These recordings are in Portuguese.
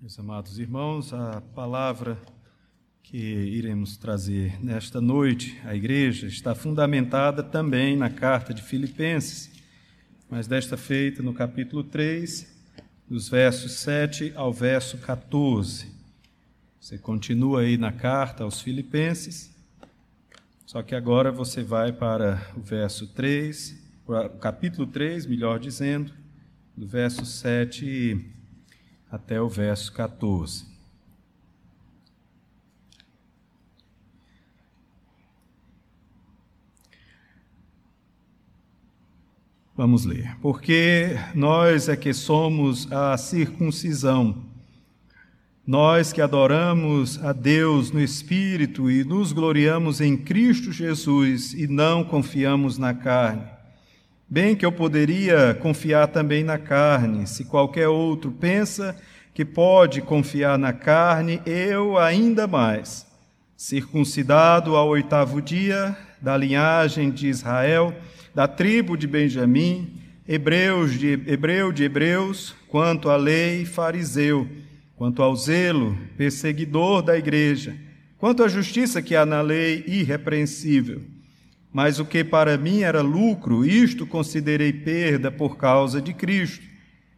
Meus amados irmãos, a palavra que iremos trazer nesta noite à igreja está fundamentada também na carta de Filipenses, mas desta feita no capítulo 3, dos versos 7 ao verso 14. Você continua aí na carta aos Filipenses, só que agora você vai para o verso 3, o capítulo 3, melhor dizendo, do verso 7 até o verso 14. Vamos ler. Porque nós é que somos a circuncisão, nós que adoramos a Deus no Espírito e nos gloriamos em Cristo Jesus e não confiamos na carne. Bem que eu poderia confiar também na carne, se qualquer outro pensa que pode confiar na carne, eu ainda mais. Circuncidado ao oitavo dia, da linhagem de Israel, da tribo de Benjamim, hebreus de, hebreu de hebreus, quanto à lei, fariseu, quanto ao zelo, perseguidor da igreja, quanto à justiça que há na lei, irrepreensível. Mas o que para mim era lucro, isto considerei perda por causa de Cristo.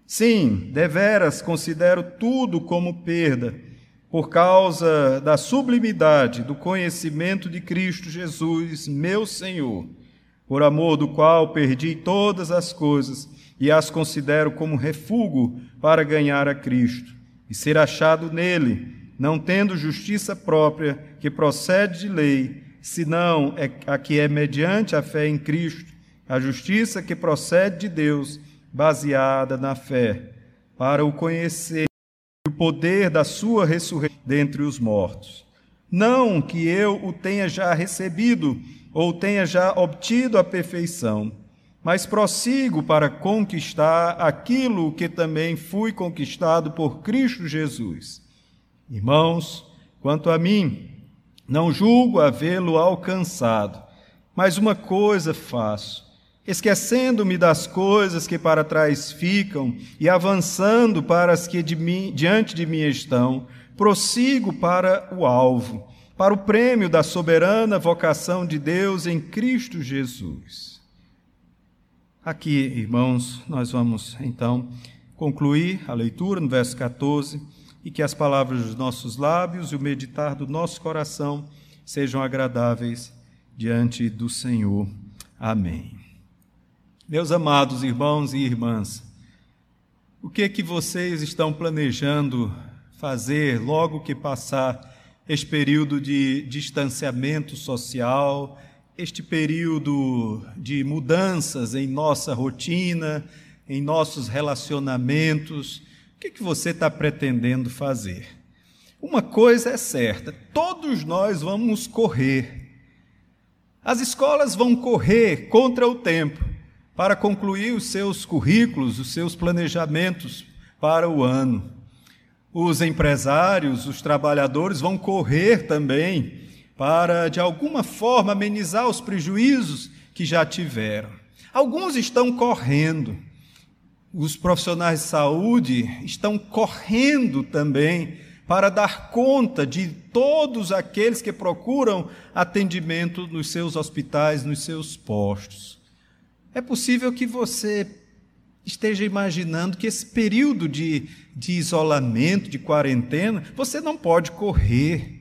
Sim, deveras considero tudo como perda, por causa da sublimidade do conhecimento de Cristo Jesus, meu Senhor por amor do qual perdi todas as coisas e as considero como refúgio para ganhar a Cristo e ser achado nele, não tendo justiça própria que procede de lei, senão é a que é mediante a fé em Cristo, a justiça que procede de Deus, baseada na fé, para o conhecer o poder da sua ressurreição dentre os mortos. Não que eu o tenha já recebido, ou tenha já obtido a perfeição, mas prossigo para conquistar aquilo que também fui conquistado por Cristo Jesus. Irmãos, quanto a mim, não julgo havê-lo alcançado, mas uma coisa faço, esquecendo-me das coisas que para trás ficam e avançando para as que de mim, diante de mim estão, prossigo para o alvo para o prêmio da soberana vocação de Deus em Cristo Jesus. Aqui, irmãos, nós vamos então concluir a leitura no verso 14 e que as palavras dos nossos lábios e o meditar do nosso coração sejam agradáveis diante do Senhor. Amém. Meus amados irmãos e irmãs, o que é que vocês estão planejando fazer logo que passar este período de distanciamento social, este período de mudanças em nossa rotina, em nossos relacionamentos. O que, que você está pretendendo fazer? Uma coisa é certa: todos nós vamos correr. As escolas vão correr contra o tempo para concluir os seus currículos, os seus planejamentos para o ano. Os empresários, os trabalhadores vão correr também para, de alguma forma, amenizar os prejuízos que já tiveram. Alguns estão correndo. Os profissionais de saúde estão correndo também para dar conta de todos aqueles que procuram atendimento nos seus hospitais, nos seus postos. É possível que você esteja imaginando que esse período de, de isolamento, de quarentena, você não pode correr.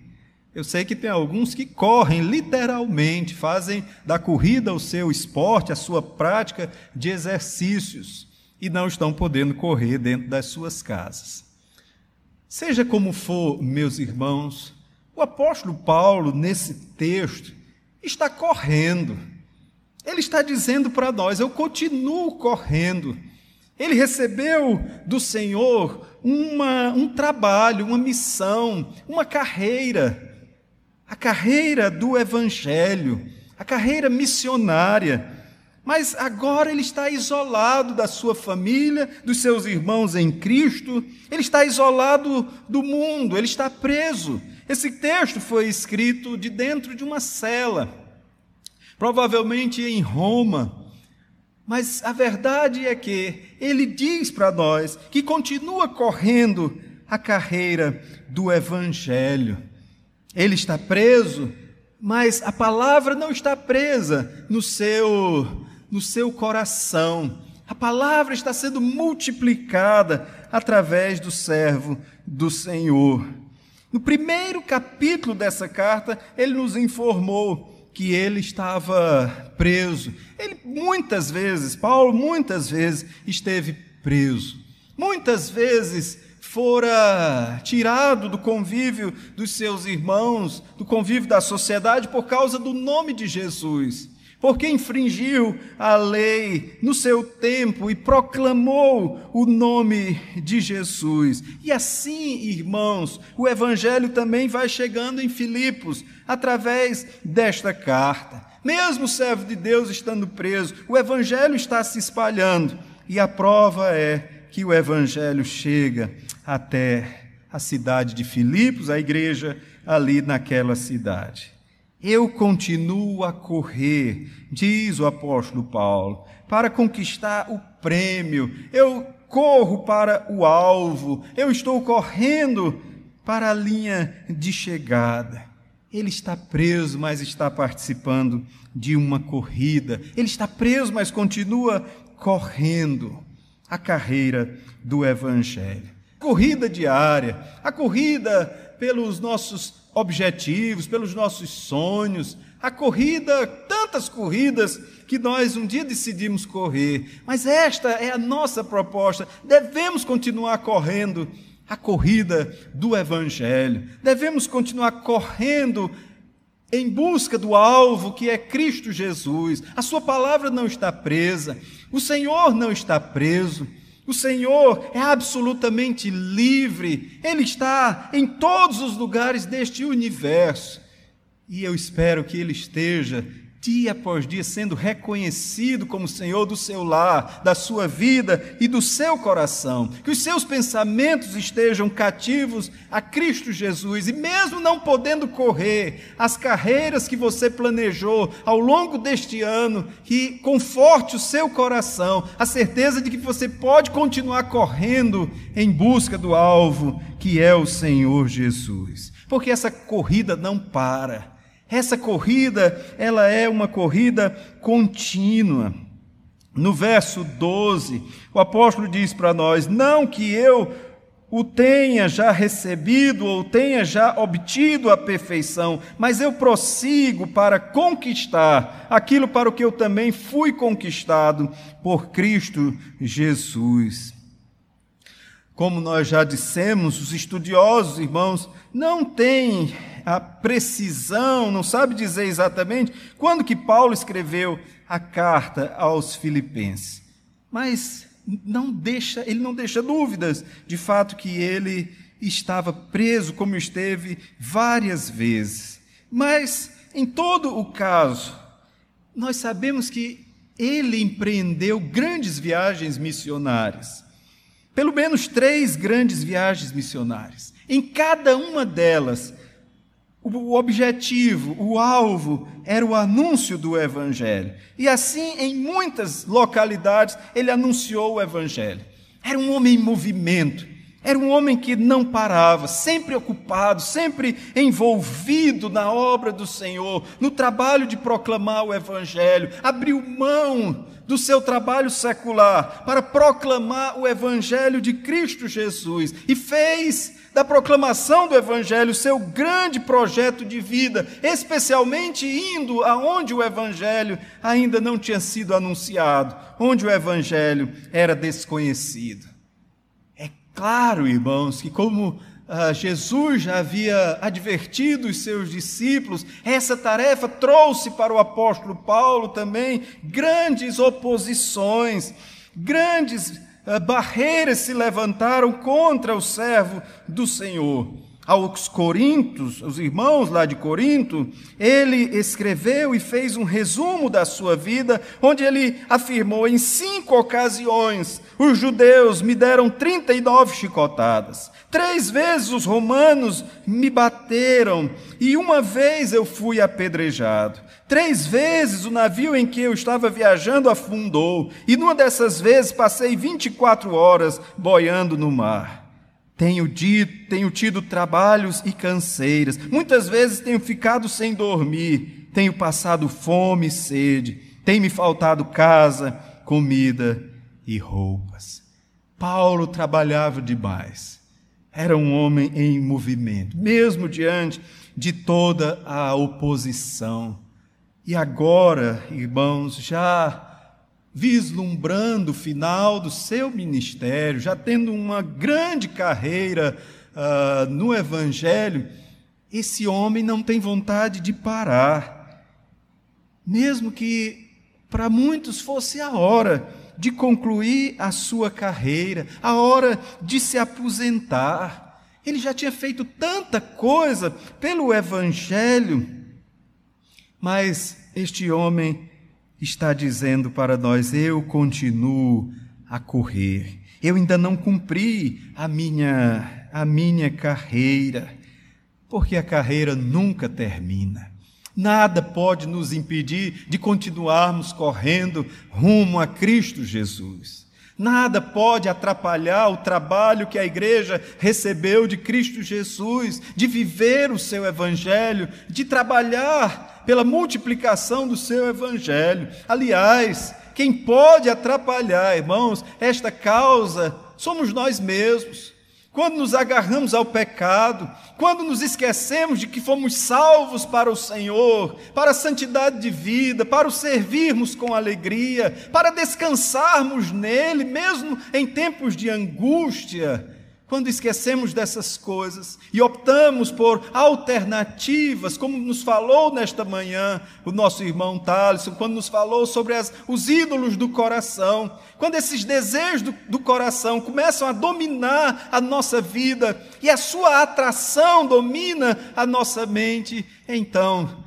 Eu sei que tem alguns que correm literalmente, fazem da corrida o seu esporte, a sua prática de exercícios, e não estão podendo correr dentro das suas casas. Seja como for, meus irmãos, o apóstolo Paulo, nesse texto, está correndo. Ele está dizendo para nós: eu continuo correndo ele recebeu do Senhor uma, um trabalho, uma missão, uma carreira, a carreira do Evangelho, a carreira missionária. Mas agora ele está isolado da sua família, dos seus irmãos em Cristo, ele está isolado do mundo, ele está preso. Esse texto foi escrito de dentro de uma cela, provavelmente em Roma. Mas a verdade é que ele diz para nós que continua correndo a carreira do Evangelho. Ele está preso, mas a palavra não está presa no seu, no seu coração. A palavra está sendo multiplicada através do servo do Senhor. No primeiro capítulo dessa carta, ele nos informou que ele estava preso. Ele muitas vezes, Paulo muitas vezes esteve preso. Muitas vezes fora tirado do convívio dos seus irmãos, do convívio da sociedade por causa do nome de Jesus. Porque infringiu a lei no seu tempo e proclamou o nome de Jesus. E assim, irmãos, o evangelho também vai chegando em Filipos através desta carta. Mesmo o servo de Deus estando preso, o evangelho está se espalhando e a prova é que o evangelho chega até a cidade de Filipos, a igreja ali naquela cidade. Eu continuo a correr, diz o apóstolo Paulo, para conquistar o prêmio. Eu corro para o alvo. Eu estou correndo para a linha de chegada. Ele está preso, mas está participando de uma corrida. Ele está preso, mas continua correndo a carreira do Evangelho. Corrida diária, a corrida pelos nossos objetivos, pelos nossos sonhos, a corrida, tantas corridas que nós um dia decidimos correr, mas esta é a nossa proposta. Devemos continuar correndo a corrida do Evangelho, devemos continuar correndo em busca do alvo que é Cristo Jesus. A Sua palavra não está presa, o Senhor não está preso. O Senhor é absolutamente livre, Ele está em todos os lugares deste universo. E eu espero que Ele esteja dia após dia sendo reconhecido como Senhor do seu lar, da sua vida e do seu coração. Que os seus pensamentos estejam cativos a Cristo Jesus e, mesmo não podendo correr as carreiras que você planejou ao longo deste ano, que conforte o seu coração, a certeza de que você pode continuar correndo em busca do alvo que é o Senhor Jesus. Porque essa corrida não para essa corrida, ela é uma corrida contínua. No verso 12, o apóstolo diz para nós: Não que eu o tenha já recebido ou tenha já obtido a perfeição, mas eu prossigo para conquistar aquilo para o que eu também fui conquistado por Cristo Jesus. Como nós já dissemos, os estudiosos, irmãos, não têm a precisão, não sabe dizer exatamente quando que Paulo escreveu a carta aos filipenses. Mas não deixa, ele não deixa dúvidas de fato que ele estava preso como esteve várias vezes. Mas em todo o caso, nós sabemos que ele empreendeu grandes viagens missionárias. Pelo menos três grandes viagens missionárias. Em cada uma delas, o objetivo, o alvo era o anúncio do Evangelho. E assim, em muitas localidades, ele anunciou o Evangelho. Era um homem em movimento, era um homem que não parava, sempre ocupado, sempre envolvido na obra do Senhor, no trabalho de proclamar o Evangelho. Abriu mão do seu trabalho secular para proclamar o Evangelho de Cristo Jesus e fez da proclamação do Evangelho seu grande projeto de vida, especialmente indo aonde o Evangelho ainda não tinha sido anunciado, onde o Evangelho era desconhecido. É claro, irmãos, que como ah, Jesus já havia advertido os seus discípulos, essa tarefa trouxe para o apóstolo Paulo também grandes oposições, grandes ah, barreiras se levantaram contra o servo do Senhor aos Coríntios, os irmãos lá de Corinto, ele escreveu e fez um resumo da sua vida, onde ele afirmou: em cinco ocasiões, os judeus me deram 39 chicotadas, três vezes os romanos me bateram, e uma vez eu fui apedrejado. Três vezes o navio em que eu estava viajando afundou, e numa dessas vezes passei 24 horas boiando no mar. Tenho, dito, tenho tido trabalhos e canseiras. Muitas vezes tenho ficado sem dormir. Tenho passado fome e sede. Tem me faltado casa, comida e roupas. Paulo trabalhava demais. Era um homem em movimento, mesmo diante de toda a oposição. E agora, irmãos, já vislumbrando o final do seu ministério, já tendo uma grande carreira uh, no Evangelho, esse homem não tem vontade de parar, mesmo que para muitos fosse a hora de concluir a sua carreira, a hora de se aposentar. Ele já tinha feito tanta coisa pelo Evangelho, mas este homem está dizendo para nós: eu continuo a correr. Eu ainda não cumpri a minha a minha carreira, porque a carreira nunca termina. Nada pode nos impedir de continuarmos correndo rumo a Cristo Jesus. Nada pode atrapalhar o trabalho que a igreja recebeu de Cristo Jesus, de viver o seu evangelho, de trabalhar pela multiplicação do seu evangelho. Aliás, quem pode atrapalhar, irmãos, esta causa somos nós mesmos. Quando nos agarramos ao pecado, quando nos esquecemos de que fomos salvos para o Senhor, para a santidade de vida, para o servirmos com alegria, para descansarmos nele, mesmo em tempos de angústia, quando esquecemos dessas coisas e optamos por alternativas, como nos falou nesta manhã o nosso irmão Thaleson, quando nos falou sobre as, os ídolos do coração, quando esses desejos do, do coração começam a dominar a nossa vida e a sua atração domina a nossa mente, então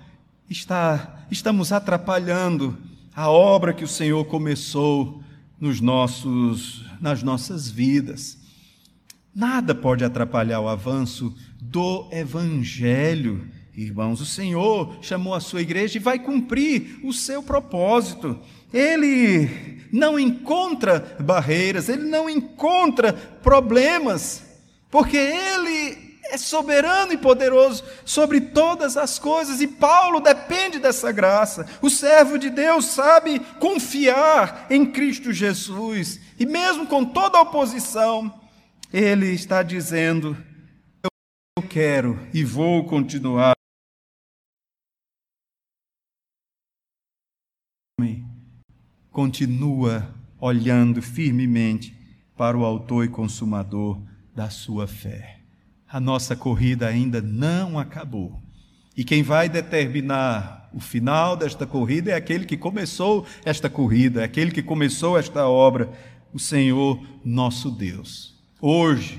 está, estamos atrapalhando a obra que o Senhor começou nos nossos, nas nossas vidas. Nada pode atrapalhar o avanço do Evangelho, irmãos. O Senhor chamou a sua igreja e vai cumprir o seu propósito. Ele não encontra barreiras, ele não encontra problemas, porque ele é soberano e poderoso sobre todas as coisas, e Paulo depende dessa graça. O servo de Deus sabe confiar em Cristo Jesus, e mesmo com toda a oposição, ele está dizendo: Eu quero e vou continuar. Continua olhando firmemente para o Autor e Consumador da sua fé. A nossa corrida ainda não acabou. E quem vai determinar o final desta corrida é aquele que começou esta corrida, é aquele que começou esta obra, o Senhor nosso Deus. Hoje,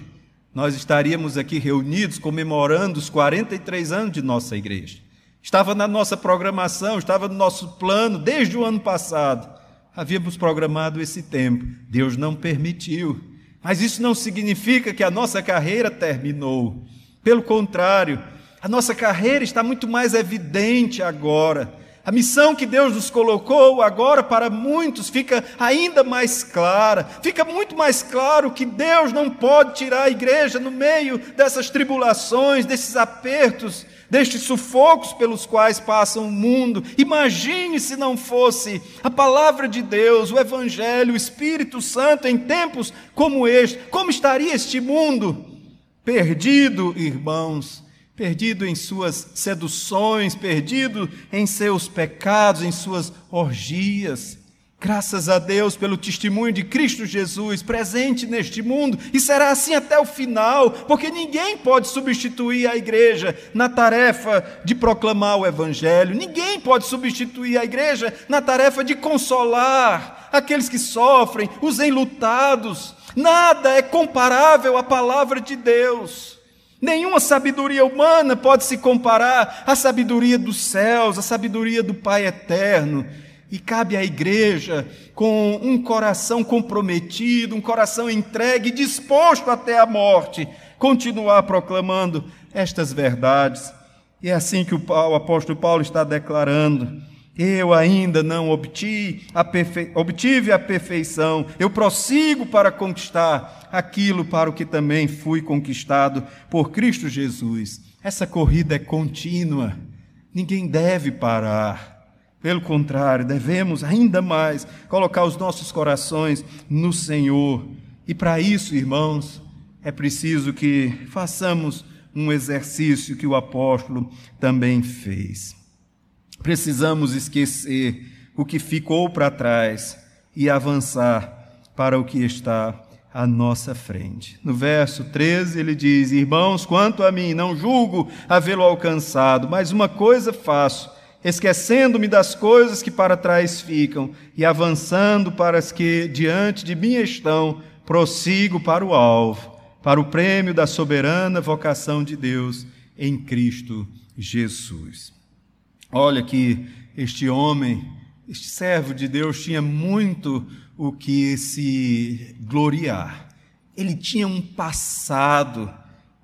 nós estaríamos aqui reunidos comemorando os 43 anos de nossa igreja. Estava na nossa programação, estava no nosso plano desde o ano passado. Havíamos programado esse tempo. Deus não permitiu. Mas isso não significa que a nossa carreira terminou. Pelo contrário, a nossa carreira está muito mais evidente agora. A missão que Deus nos colocou agora para muitos fica ainda mais clara. Fica muito mais claro que Deus não pode tirar a igreja no meio dessas tribulações, desses apertos, destes sufocos pelos quais passa o mundo. Imagine se não fosse a palavra de Deus, o Evangelho, o Espírito Santo em tempos como este. Como estaria este mundo? Perdido, irmãos perdido em suas seduções, perdido em seus pecados, em suas orgias. Graças a Deus pelo testemunho de Cristo Jesus presente neste mundo, e será assim até o final, porque ninguém pode substituir a igreja na tarefa de proclamar o Evangelho, ninguém pode substituir a igreja na tarefa de consolar aqueles que sofrem, os enlutados. Nada é comparável à palavra de Deus. Nenhuma sabedoria humana pode se comparar à sabedoria dos céus, à sabedoria do Pai eterno. E cabe à igreja, com um coração comprometido, um coração entregue, disposto até a morte, continuar proclamando estas verdades. E é assim que o, apóstolo Paulo está declarando Eu ainda não obtive a, perfe... obtive a perfeição, eu prossigo para conquistar aquilo para o que também fui conquistado por Cristo Jesus. Essa corrida é contínua, ninguém deve parar. Pelo contrário, devemos ainda mais colocar os nossos corações no Senhor. E para isso, irmãos, é preciso que façamos um exercício que o apóstolo também fez. Precisamos esquecer o que ficou para trás e avançar para o que está à nossa frente. No verso 13 ele diz: Irmãos, quanto a mim, não julgo havê-lo alcançado, mas uma coisa faço, esquecendo-me das coisas que para trás ficam e avançando para as que diante de mim estão, prossigo para o alvo, para o prêmio da soberana vocação de Deus em Cristo Jesus. Olha que este homem, este servo de Deus, tinha muito o que se gloriar. Ele tinha um passado,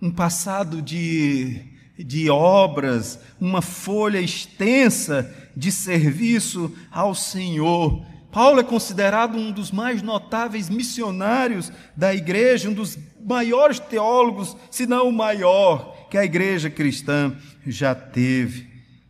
um passado de, de obras, uma folha extensa de serviço ao Senhor. Paulo é considerado um dos mais notáveis missionários da igreja, um dos maiores teólogos, se não o maior, que a igreja cristã já teve.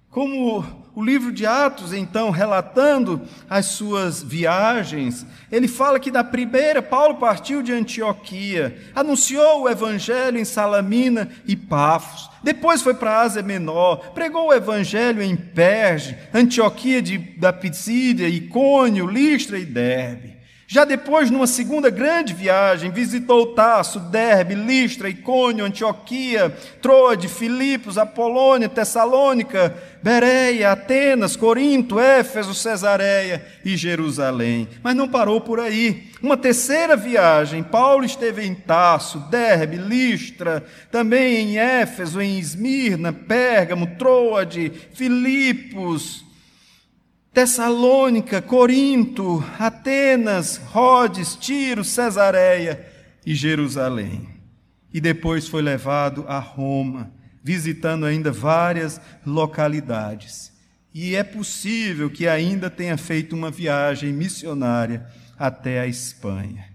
Como o livro de Atos, então, relatando as suas viagens, ele fala que da primeira Paulo partiu de Antioquia, anunciou o evangelho em Salamina e Pafos, depois foi para Ásia Menor, pregou o evangelho em Perge, Antioquia de, da Pisídia, Icônio, Listra e Derbe. Já depois, numa segunda grande viagem, visitou Tasso, Derbe, Listra, Icônio, Antioquia, Troade, Filipos, Apolônia, Tessalônica, Bereia, Atenas, Corinto, Éfeso, Cesareia e Jerusalém. Mas não parou por aí. Uma terceira viagem, Paulo esteve em Tasso, Derbe, Listra, também em Éfeso, em Esmirna, Pérgamo, Troade, Filipos, Tessalônica, Corinto, Atenas, Rhodes, Tiro, Cesareia e Jerusalém. E depois foi levado a Roma, visitando ainda várias localidades. E é possível que ainda tenha feito uma viagem missionária até a Espanha.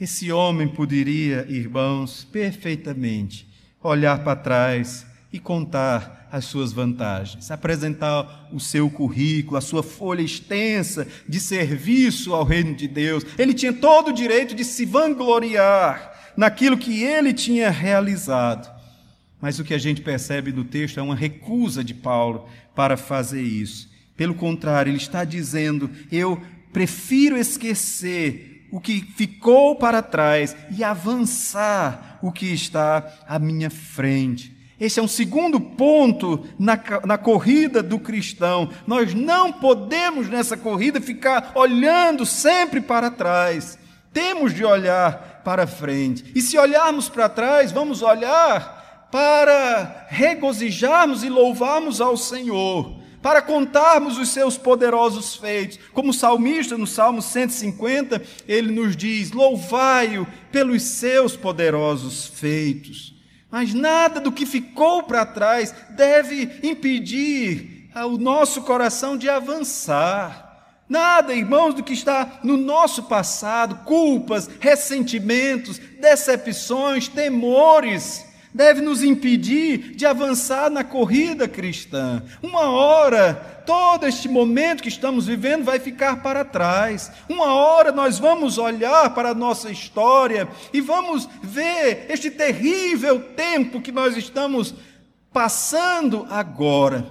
Esse homem poderia, irmãos, perfeitamente olhar para trás e contar as suas vantagens, apresentar o seu currículo, a sua folha extensa de serviço ao reino de Deus. Ele tinha todo o direito de se vangloriar naquilo que ele tinha realizado. Mas o que a gente percebe no texto é uma recusa de Paulo para fazer isso. Pelo contrário, ele está dizendo: eu prefiro esquecer o que ficou para trás e avançar o que está à minha frente. Esse é um segundo ponto na, na corrida do cristão. Nós não podemos nessa corrida ficar olhando sempre para trás. Temos de olhar para frente. E se olharmos para trás, vamos olhar para regozijarmos e louvarmos ao Senhor, para contarmos os seus poderosos feitos. Como o salmista, no Salmo 150, ele nos diz: Louvai-o pelos seus poderosos feitos. Mas nada do que ficou para trás deve impedir o nosso coração de avançar. Nada, irmãos, do que está no nosso passado, culpas, ressentimentos, decepções, temores, deve nos impedir de avançar na corrida cristã. Uma hora, todo este momento que estamos vivendo vai ficar para trás. Uma hora nós vamos olhar para a nossa história e vamos ver este terrível tempo que nós estamos passando agora.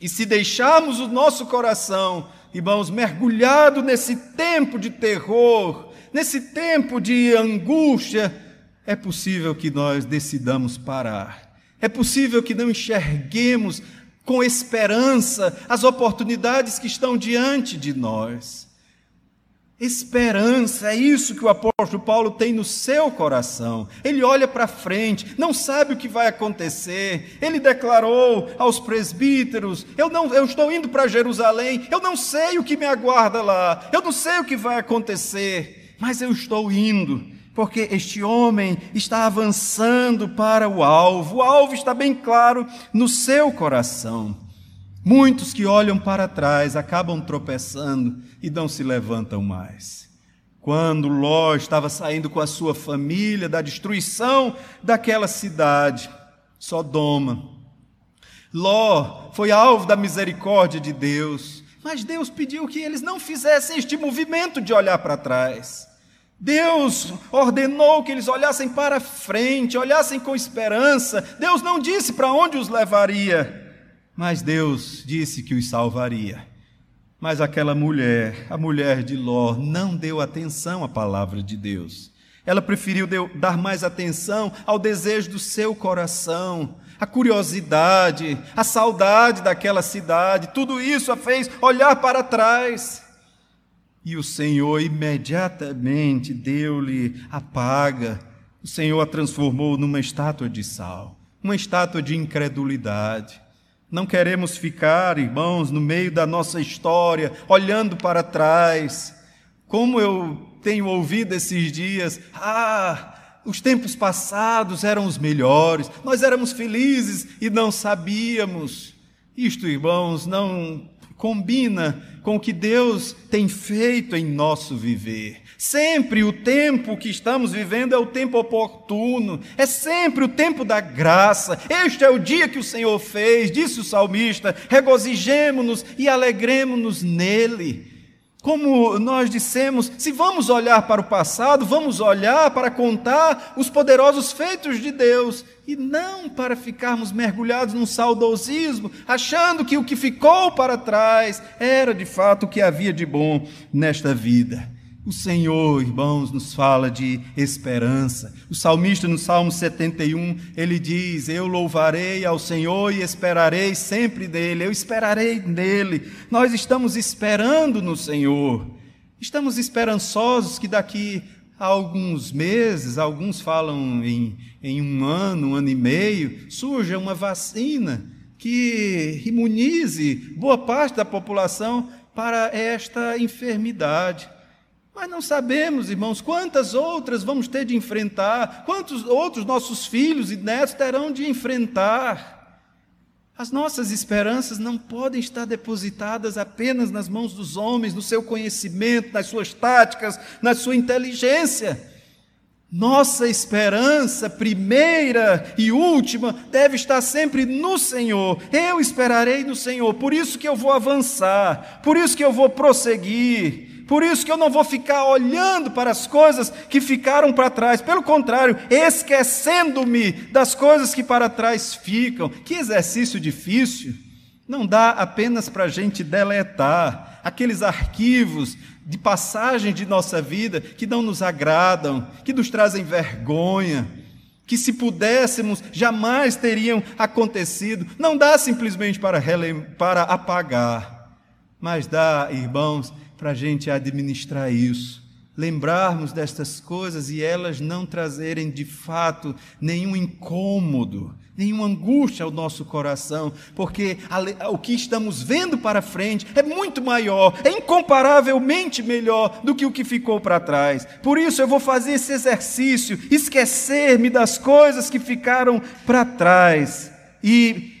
E se deixarmos o nosso coração, irmãos, mergulhado nesse tempo de terror, nesse tempo de angústia, é possível que nós decidamos parar. É possível que não enxerguemos com esperança as oportunidades que estão diante de nós. Esperança, é isso que o apóstolo Paulo tem no seu coração. Ele olha para frente, não sabe o que vai acontecer. Ele declarou aos presbíteros: eu, não, eu estou indo para Jerusalém, eu não sei o que me aguarda lá, eu não sei o que vai acontecer, mas eu estou indo porque este homem está avançando para o alvo, o alvo está bem claro no seu coração. Muitos que olham para trás acabam tropeçando e não se levantam mais. Quando Ló estava saindo com a sua família da destruição daquela cidade, Sodoma, Ló foi alvo da misericórdia de Deus, mas Deus pediu que eles não fizessem este movimento de olhar para trás. Deus ordenou que eles olhassem para frente, olhassem com esperança. Deus não disse para onde os levaria, mas Deus disse que os salvaria. Mas aquela mulher, a mulher de Ló, não deu atenção à palavra de Deus. Ela preferiu dar mais atenção ao desejo do seu coração, a curiosidade, a saudade daquela cidade. Tudo isso a fez olhar para trás. E o Senhor imediatamente deu-lhe a paga. O Senhor a transformou numa estátua de sal, uma estátua de incredulidade. Não queremos ficar, irmãos, no meio da nossa história, olhando para trás. Como eu tenho ouvido esses dias, ah, os tempos passados eram os melhores, nós éramos felizes e não sabíamos. Isto, irmãos, não combina com o que Deus tem feito em nosso viver. Sempre o tempo que estamos vivendo é o tempo oportuno, é sempre o tempo da graça. Este é o dia que o Senhor fez, disse o salmista. Regozijemo-nos e alegremos-nos nele. Como nós dissemos, se vamos olhar para o passado, vamos olhar para contar os poderosos feitos de Deus e não para ficarmos mergulhados num saudosismo, achando que o que ficou para trás era de fato o que havia de bom nesta vida. O Senhor, irmãos, nos fala de esperança. O salmista, no Salmo 71, ele diz: Eu louvarei ao Senhor e esperarei sempre dele, eu esperarei nele. Nós estamos esperando no Senhor. Estamos esperançosos que daqui a alguns meses, alguns falam em, em um ano, um ano e meio, surja uma vacina que imunize boa parte da população para esta enfermidade. Mas não sabemos, irmãos, quantas outras vamos ter de enfrentar, quantos outros nossos filhos e netos terão de enfrentar. As nossas esperanças não podem estar depositadas apenas nas mãos dos homens, no seu conhecimento, nas suas táticas, na sua inteligência. Nossa esperança, primeira e última, deve estar sempre no Senhor. Eu esperarei no Senhor, por isso que eu vou avançar, por isso que eu vou prosseguir. Por isso que eu não vou ficar olhando para as coisas que ficaram para trás. Pelo contrário, esquecendo-me das coisas que para trás ficam. Que exercício difícil. Não dá apenas para a gente deletar aqueles arquivos de passagem de nossa vida que não nos agradam, que nos trazem vergonha, que se pudéssemos jamais teriam acontecido. Não dá simplesmente para, para apagar, mas dá, irmãos, para a gente administrar isso, lembrarmos destas coisas e elas não trazerem de fato nenhum incômodo, nenhuma angústia ao nosso coração, porque o que estamos vendo para frente é muito maior, é incomparavelmente melhor do que o que ficou para trás. Por isso eu vou fazer esse exercício, esquecer-me das coisas que ficaram para trás e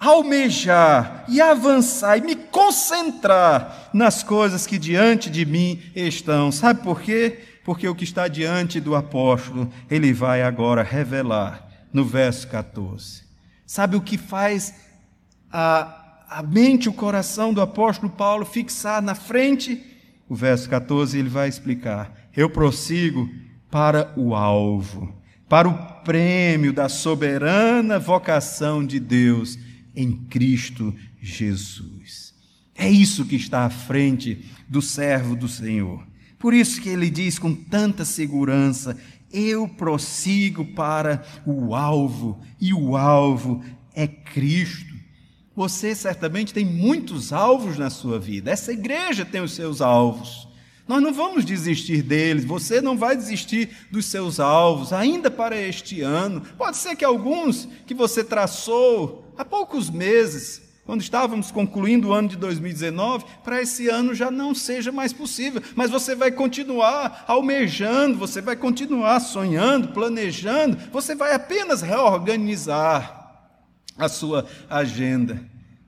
almejar e avançar e me concentrar nas coisas que diante de mim estão. Sabe por quê? Porque o que está diante do apóstolo, ele vai agora revelar no verso 14. Sabe o que faz a, a mente, o coração do apóstolo Paulo fixar na frente? O verso 14 ele vai explicar: Eu prossigo para o alvo, para o prêmio da soberana vocação de Deus em Cristo Jesus. É isso que está à frente do servo do Senhor. Por isso que ele diz com tanta segurança: eu prossigo para o alvo, e o alvo é Cristo. Você certamente tem muitos alvos na sua vida, essa igreja tem os seus alvos. Nós não vamos desistir deles, você não vai desistir dos seus alvos, ainda para este ano. Pode ser que alguns que você traçou há poucos meses, quando estávamos concluindo o ano de 2019, para esse ano já não seja mais possível, mas você vai continuar almejando, você vai continuar sonhando, planejando, você vai apenas reorganizar a sua agenda.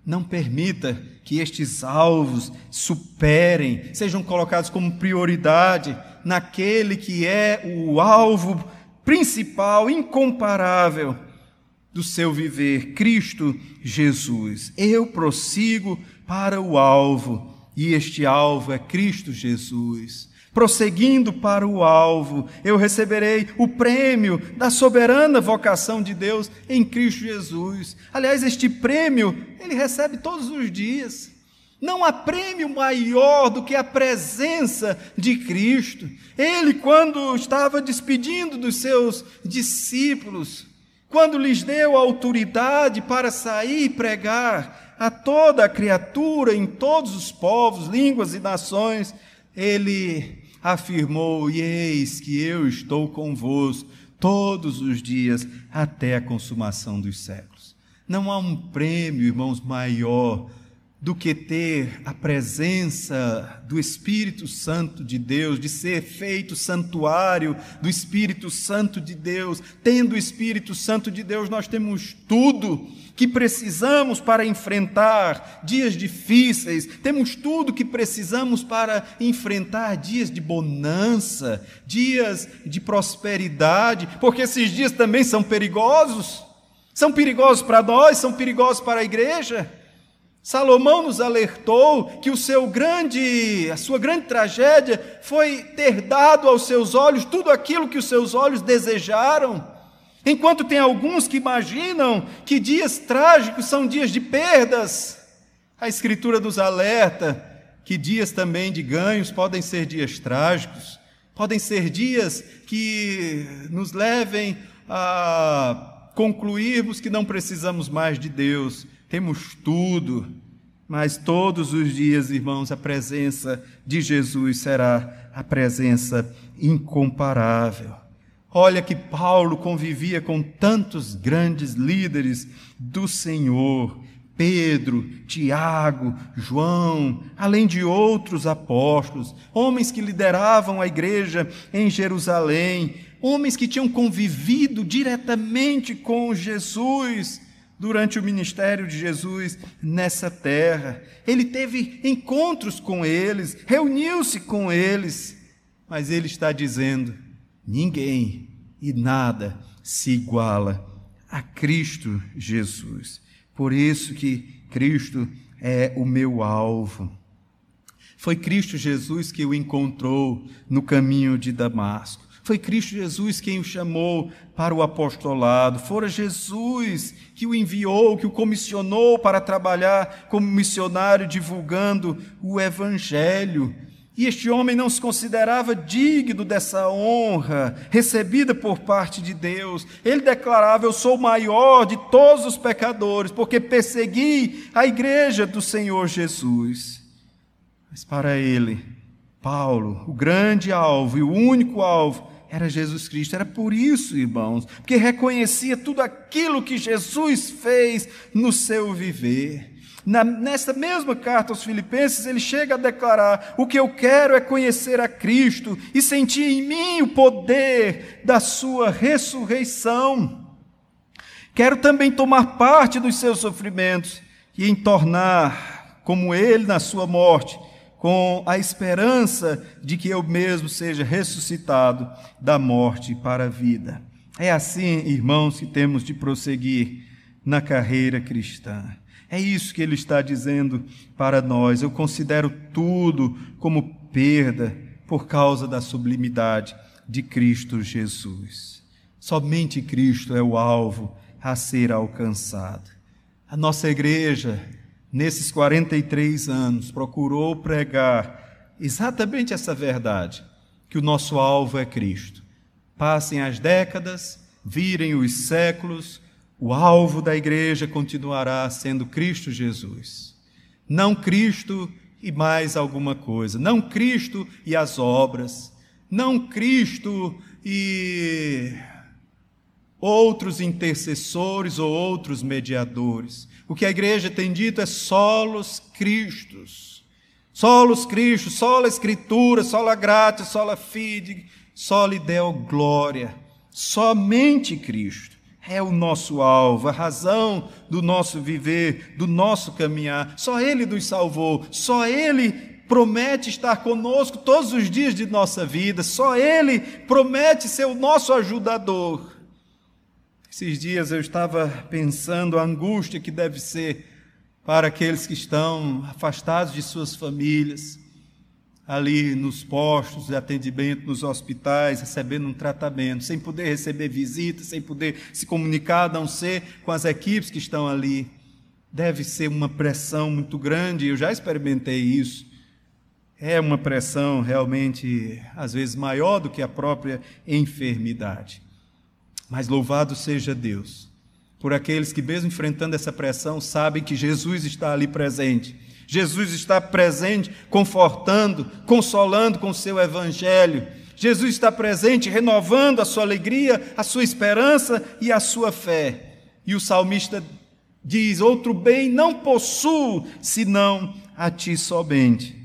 Não permita que estes alvos superem, sejam colocados como prioridade naquele que é o alvo principal, incomparável do seu viver, Cristo Jesus. Eu prossigo para o alvo, e este alvo é Cristo Jesus. Prosseguindo para o alvo, eu receberei o prêmio da soberana vocação de Deus em Cristo Jesus. Aliás, este prêmio ele recebe todos os dias. Não há prêmio maior do que a presença de Cristo. Ele, quando estava despedindo dos seus discípulos, quando lhes deu autoridade para sair e pregar a toda a criatura em todos os povos, línguas e nações, ele afirmou: E eis que eu estou convosco todos os dias até a consumação dos séculos. Não há um prêmio, irmãos, maior do que ter a presença do Espírito Santo de Deus, de ser feito santuário do Espírito Santo de Deus. Tendo o Espírito Santo de Deus, nós temos tudo que precisamos para enfrentar dias difíceis, temos tudo que precisamos para enfrentar dias de bonança, dias de prosperidade, porque esses dias também são perigosos. São perigosos para nós, são perigosos para a igreja. Salomão nos alertou que o seu grande, a sua grande tragédia foi ter dado aos seus olhos tudo aquilo que os seus olhos desejaram. Enquanto tem alguns que imaginam que dias trágicos são dias de perdas, a Escritura nos alerta que dias também de ganhos podem ser dias trágicos, podem ser dias que nos levem a concluirmos que não precisamos mais de Deus, temos tudo, mas todos os dias, irmãos, a presença de Jesus será a presença incomparável. Olha que Paulo convivia com tantos grandes líderes do Senhor, Pedro, Tiago, João, além de outros apóstolos, homens que lideravam a igreja em Jerusalém, homens que tinham convivido diretamente com Jesus durante o ministério de Jesus nessa terra. Ele teve encontros com eles, reuniu-se com eles, mas ele está dizendo: Ninguém e nada se iguala a Cristo Jesus. Por isso que Cristo é o meu alvo. Foi Cristo Jesus que o encontrou no caminho de Damasco. Foi Cristo Jesus quem o chamou para o apostolado. Fora Jesus que o enviou, que o comissionou para trabalhar como missionário divulgando o Evangelho. E este homem não se considerava digno dessa honra recebida por parte de Deus. Ele declarava: Eu sou o maior de todos os pecadores, porque persegui a igreja do Senhor Jesus. Mas para ele, Paulo, o grande alvo e o único alvo era Jesus Cristo. Era por isso, irmãos, porque reconhecia tudo aquilo que Jesus fez no seu viver. Na, nessa mesma carta aos Filipenses, ele chega a declarar: O que eu quero é conhecer a Cristo e sentir em mim o poder da Sua ressurreição. Quero também tomar parte dos seus sofrimentos e em tornar como Ele na Sua morte, com a esperança de que eu mesmo seja ressuscitado da morte para a vida. É assim, irmãos, que temos de prosseguir na carreira cristã. É isso que ele está dizendo para nós. Eu considero tudo como perda por causa da sublimidade de Cristo Jesus. Somente Cristo é o alvo a ser alcançado. A nossa igreja, nesses 43 anos, procurou pregar exatamente essa verdade, que o nosso alvo é Cristo. Passem as décadas, virem os séculos, o alvo da igreja continuará sendo Cristo Jesus. Não Cristo e mais alguma coisa. Não Cristo e as obras. Não Cristo e outros intercessores ou outros mediadores. O que a igreja tem dito é solos Cristos. Solos Cristo, sola Escritura, sola gratia, sola fide, soli Deo glória. Somente Cristo. é o nosso alvo, a razão do nosso viver, do nosso caminhar. Só Ele nos salvou, só Ele promete estar conosco todos os dias de nossa vida, só Ele promete ser o nosso ajudador. Esses dias eu estava pensando a angústia que deve ser para aqueles que estão afastados de suas famílias, ali nos postos de atendimento, nos hospitais, recebendo um tratamento, sem poder receber visitas, sem poder se comunicar, a não ser com as equipes que estão ali. Deve ser uma pressão muito grande, eu já experimentei isso. É uma pressão realmente, às vezes, maior do que a própria enfermidade. Mas louvado seja Deus por aqueles que, mesmo enfrentando essa pressão, sabem que Jesus está ali presente. Jesus está presente, confortando, consolando com o seu evangelho. Jesus está presente, renovando a sua alegria, a sua esperança e a sua fé. E o salmista diz: Outro bem não possuo, senão a ti somente.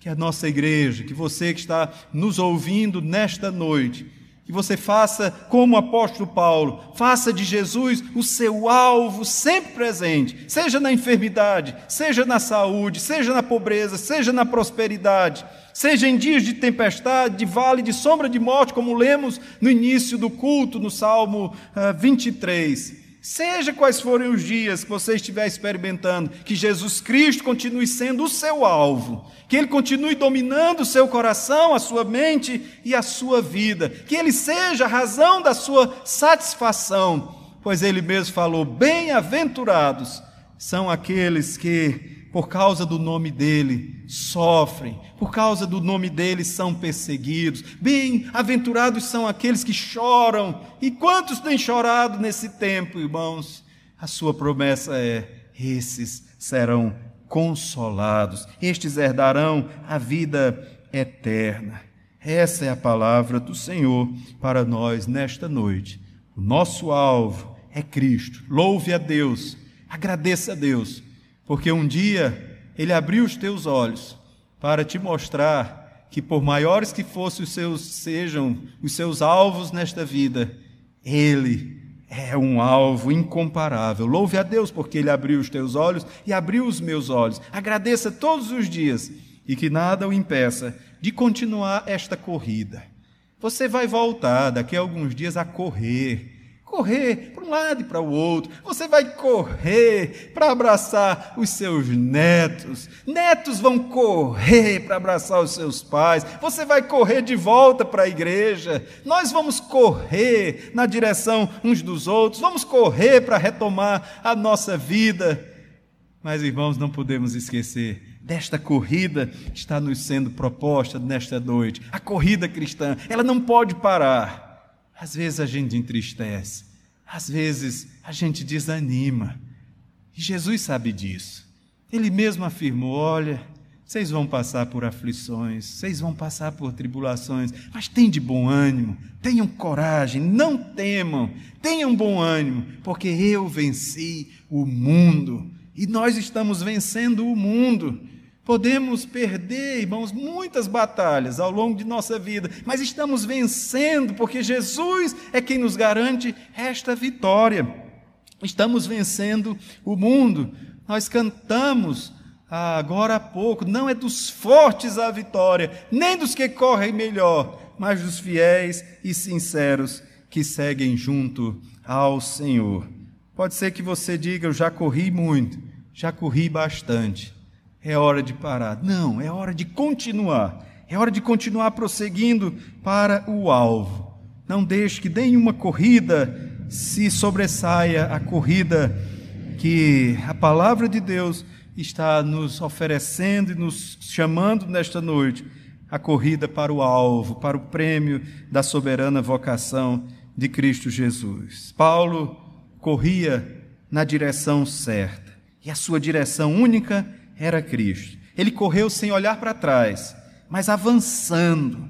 Que a nossa igreja, que você que está nos ouvindo nesta noite, você faça como o apóstolo Paulo, faça de Jesus o seu alvo sempre presente, seja na enfermidade, seja na saúde, seja na pobreza, seja na prosperidade, seja em dias de tempestade, de vale, de sombra de morte, como lemos no início do culto, no Salmo 23. Seja quais forem os dias que você estiver experimentando, que Jesus Cristo continue sendo o seu alvo, que Ele continue dominando o seu coração, a sua mente e a sua vida, que Ele seja a razão da sua satisfação, pois Ele mesmo falou: bem-aventurados são aqueles que por causa do nome dele, sofrem, por causa do nome dele, são perseguidos. Bem-aventurados são aqueles que choram. E quantos têm chorado nesse tempo, irmãos? A sua promessa é: esses serão consolados, estes herdarão a vida eterna. Essa é a palavra do Senhor para nós nesta noite. O nosso alvo é Cristo. Louve a Deus, agradeça a Deus porque um dia ele abriu os teus olhos para te mostrar que por maiores que fossem os seus sejam os seus alvos nesta vida, ele é um alvo incomparável. Louve a Deus porque ele abriu os teus olhos e abriu os meus olhos. Agradeça todos os dias e que nada o impeça de continuar esta corrida. Você vai voltar daqui a alguns dias a correr correr para um lado e para o outro. Você vai correr para abraçar os seus netos. Netos vão correr para abraçar os seus pais. Você vai correr de volta para a igreja. Nós vamos correr na direção uns dos outros. Vamos correr para retomar a nossa vida. Mas, irmãos, não podemos esquecer desta corrida que está nos sendo proposta nesta noite. A corrida cristã, ela não pode parar. Às vezes a gente entristece, às vezes a gente desanima. E Jesus sabe disso. Ele mesmo afirmou: olha, vocês vão passar por aflições, vocês vão passar por tribulações, mas tenham de bom ânimo, tenham coragem, não temam, tenham bom ânimo, porque eu venci o mundo e nós estamos vencendo o mundo. Podemos perder, irmãos, muitas batalhas ao longo de nossa vida, mas estamos vencendo porque Jesus é quem nos garante esta vitória. Estamos vencendo o mundo. Nós cantamos agora há pouco, não é dos fortes a vitória, nem dos que correm melhor, mas dos fiéis e sinceros que seguem junto ao Senhor. Pode ser que você diga: Eu já corri muito, já corri bastante é hora de parar. Não, é hora de continuar. É hora de continuar prosseguindo para o alvo. Não deixe que nenhuma corrida se sobressaia a corrida que a palavra de Deus está nos oferecendo e nos chamando nesta noite a corrida para o alvo, para o prêmio da soberana vocação de Cristo Jesus. Paulo corria na direção certa, e a sua direção única era Cristo. Ele correu sem olhar para trás, mas avançando,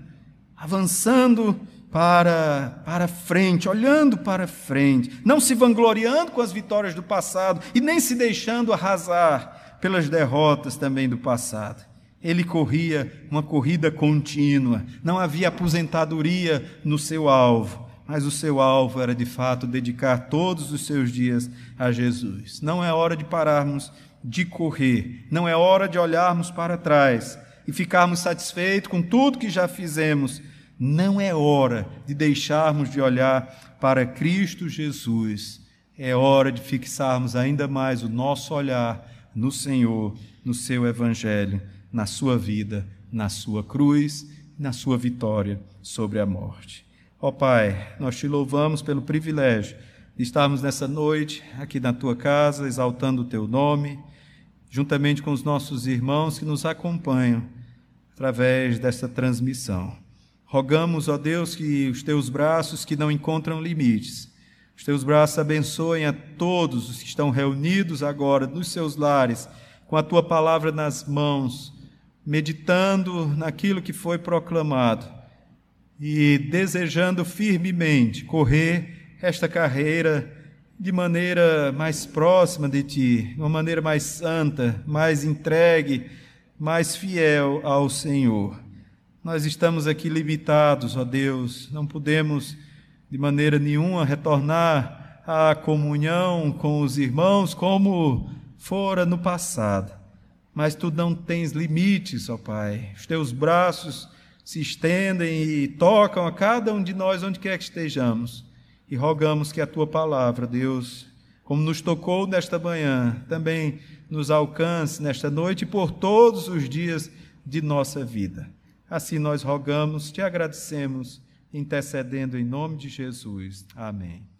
avançando para, para frente, olhando para frente, não se vangloriando com as vitórias do passado e nem se deixando arrasar pelas derrotas também do passado. Ele corria uma corrida contínua, não havia aposentadoria no seu alvo, mas o seu alvo era de fato dedicar todos os seus dias a Jesus. Não é hora de pararmos de correr, não é hora de olharmos para trás e ficarmos satisfeitos com tudo que já fizemos. Não é hora de deixarmos de olhar para Cristo Jesus. É hora de fixarmos ainda mais o nosso olhar no Senhor, no seu Evangelho, na sua vida, na sua cruz, na sua vitória sobre a morte. Ó oh, Pai, nós te louvamos pelo privilégio de estarmos nessa noite aqui na tua casa, exaltando o teu nome, juntamente com os nossos irmãos que nos acompanham através desta transmissão. Rogamos, ó Deus, que os teus braços que não encontram limites, os teus braços abençoem a todos os que estão reunidos agora nos seus lares, com a tua palavra nas mãos, meditando naquilo que foi proclamado e desejando firmemente correr esta carreira de maneira mais próxima de Ti, uma maneira mais santa, mais entregue, mais fiel ao Senhor. Nós estamos aqui limitados, ó Deus, não podemos de maneira nenhuma retornar à comunhão com os irmãos como fora no passado. Mas tu não tens limites, ó Pai. Os teus braços se estendem e tocam a cada um de nós onde quer que estejamos. E rogamos que a tua palavra, Deus, como nos tocou nesta manhã, também nos alcance nesta noite e por todos os dias de nossa vida. Assim nós rogamos, te agradecemos, intercedendo em nome de Jesus. Amém.